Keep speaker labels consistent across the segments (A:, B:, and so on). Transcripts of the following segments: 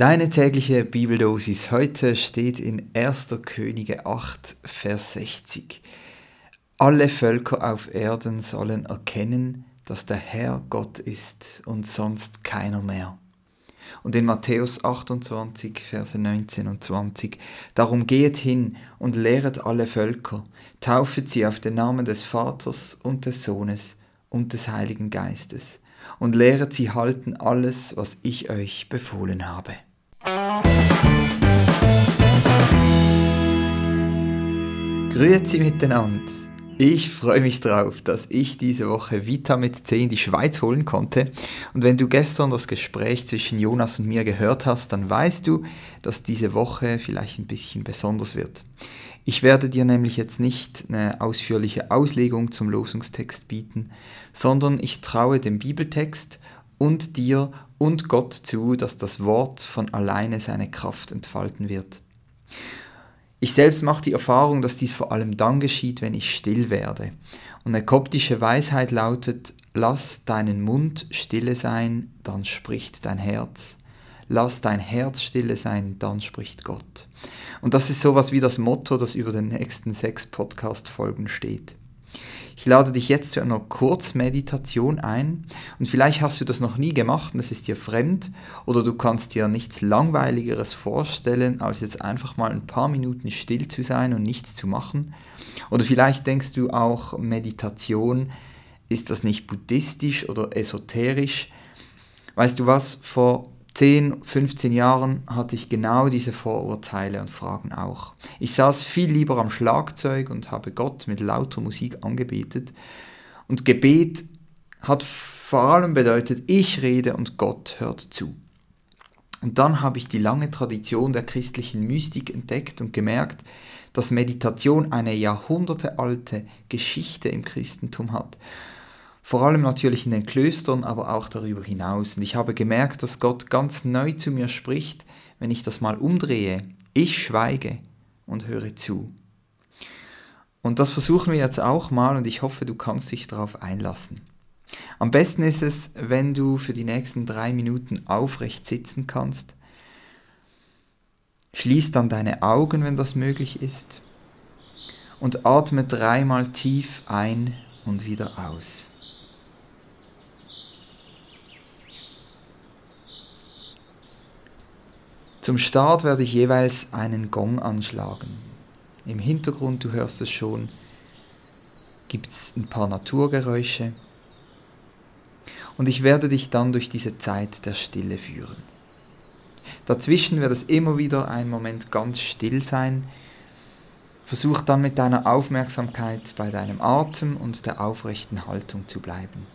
A: Deine tägliche Bibeldosis heute steht in 1. Könige 8, Vers 60. Alle Völker auf Erden sollen erkennen, dass der Herr Gott ist und sonst keiner mehr. Und in Matthäus 28, Verse 19 und 20. Darum geht hin und lehret alle Völker, taufet sie auf den Namen des Vaters und des Sohnes und des Heiligen Geistes und lehret sie halten alles, was ich euch befohlen habe. Grüezi miteinander. Ich freue mich drauf, dass ich diese Woche Vita mit C in die Schweiz holen konnte. Und wenn du gestern das Gespräch zwischen Jonas und mir gehört hast, dann weißt du, dass diese Woche vielleicht ein bisschen besonders wird. Ich werde dir nämlich jetzt nicht eine ausführliche Auslegung zum Losungstext bieten, sondern ich traue dem Bibeltext und dir und Gott zu, dass das Wort von alleine seine Kraft entfalten wird. Ich selbst mache die Erfahrung, dass dies vor allem dann geschieht, wenn ich still werde. Und eine koptische Weisheit lautet, lass deinen Mund stille sein, dann spricht dein Herz. Lass dein Herz stille sein, dann spricht Gott. Und das ist sowas wie das Motto, das über den nächsten sechs Podcast-Folgen steht. Ich lade dich jetzt zu einer Kurzmeditation ein und vielleicht hast du das noch nie gemacht und es ist dir fremd oder du kannst dir nichts Langweiligeres vorstellen, als jetzt einfach mal ein paar Minuten still zu sein und nichts zu machen. Oder vielleicht denkst du auch, Meditation, ist das nicht buddhistisch oder esoterisch? Weißt du was, vor 10, 15 Jahren hatte ich genau diese Vorurteile und Fragen auch. Ich saß viel lieber am Schlagzeug und habe Gott mit lauter Musik angebetet. Und Gebet hat vor allem bedeutet, ich rede und Gott hört zu. Und dann habe ich die lange Tradition der christlichen Mystik entdeckt und gemerkt, dass Meditation eine jahrhundertealte Geschichte im Christentum hat. Vor allem natürlich in den Klöstern, aber auch darüber hinaus. Und ich habe gemerkt, dass Gott ganz neu zu mir spricht, wenn ich das mal umdrehe. Ich schweige und höre zu. Und das versuchen wir jetzt auch mal und ich hoffe, du kannst dich darauf einlassen. Am besten ist es, wenn du für die nächsten drei Minuten aufrecht sitzen kannst. Schließ dann deine Augen, wenn das möglich ist. Und atme dreimal tief ein und wieder aus. Zum Start werde ich jeweils einen Gong anschlagen. Im Hintergrund, du hörst es schon, gibt es ein paar Naturgeräusche. Und ich werde dich dann durch diese Zeit der Stille führen. Dazwischen wird es immer wieder ein Moment ganz still sein. Versuch dann mit deiner Aufmerksamkeit bei deinem Atem und der aufrechten Haltung zu bleiben.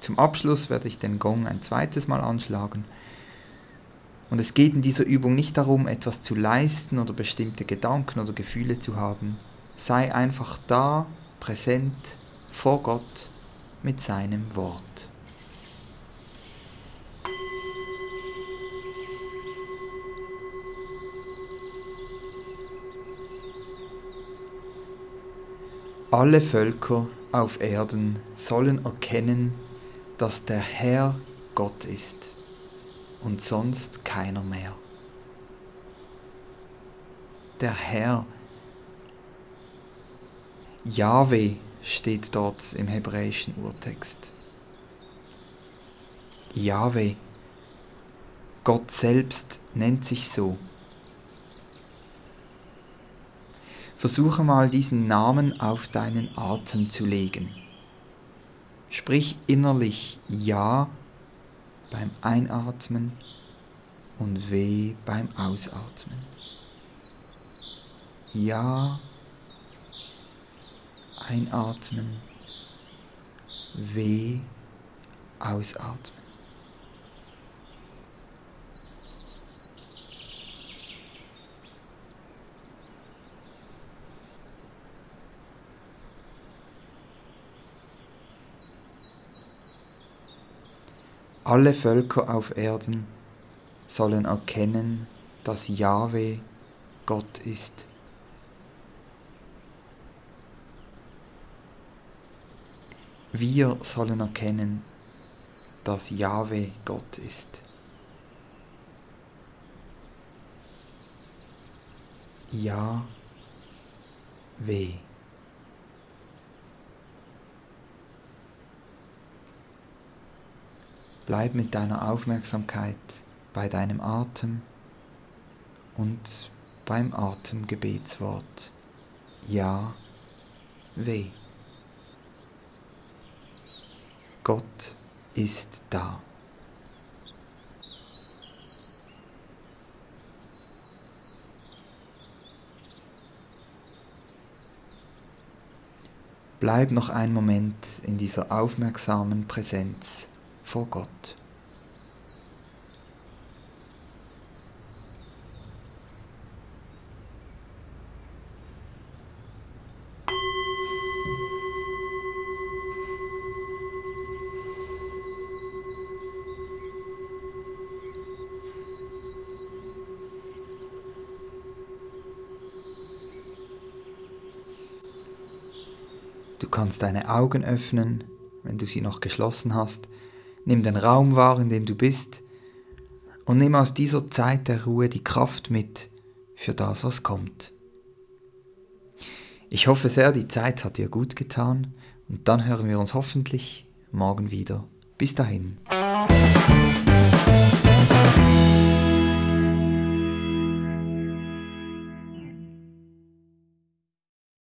A: Zum Abschluss werde ich den Gong ein zweites Mal anschlagen und es geht in dieser Übung nicht darum, etwas zu leisten oder bestimmte Gedanken oder Gefühle zu haben. Sei einfach da, präsent, vor Gott mit seinem Wort. Alle Völker auf Erden sollen erkennen, dass der Herr Gott ist und sonst keiner mehr. Der Herr, Yahweh steht dort im hebräischen Urtext. Yahweh, Gott selbst nennt sich so. Versuche mal diesen Namen auf deinen Atem zu legen. Sprich innerlich Ja beim Einatmen und weh beim Ausatmen. Ja, einatmen, weh, ausatmen. Alle Völker auf Erden sollen erkennen, dass Jahwe Gott ist. Wir sollen erkennen, dass Jahwe Gott ist. Jahwe. Bleib mit deiner Aufmerksamkeit bei deinem Atem und beim Atemgebetswort Ja, weh. Gott ist da. Bleib noch einen Moment in dieser aufmerksamen Präsenz vor Gott. Du kannst deine Augen öffnen, wenn du sie noch geschlossen hast. Nimm den Raum wahr, in dem du bist und nimm aus dieser Zeit der Ruhe die Kraft mit für das, was kommt. Ich hoffe sehr, die Zeit hat dir gut getan und dann hören wir uns hoffentlich morgen wieder. Bis dahin.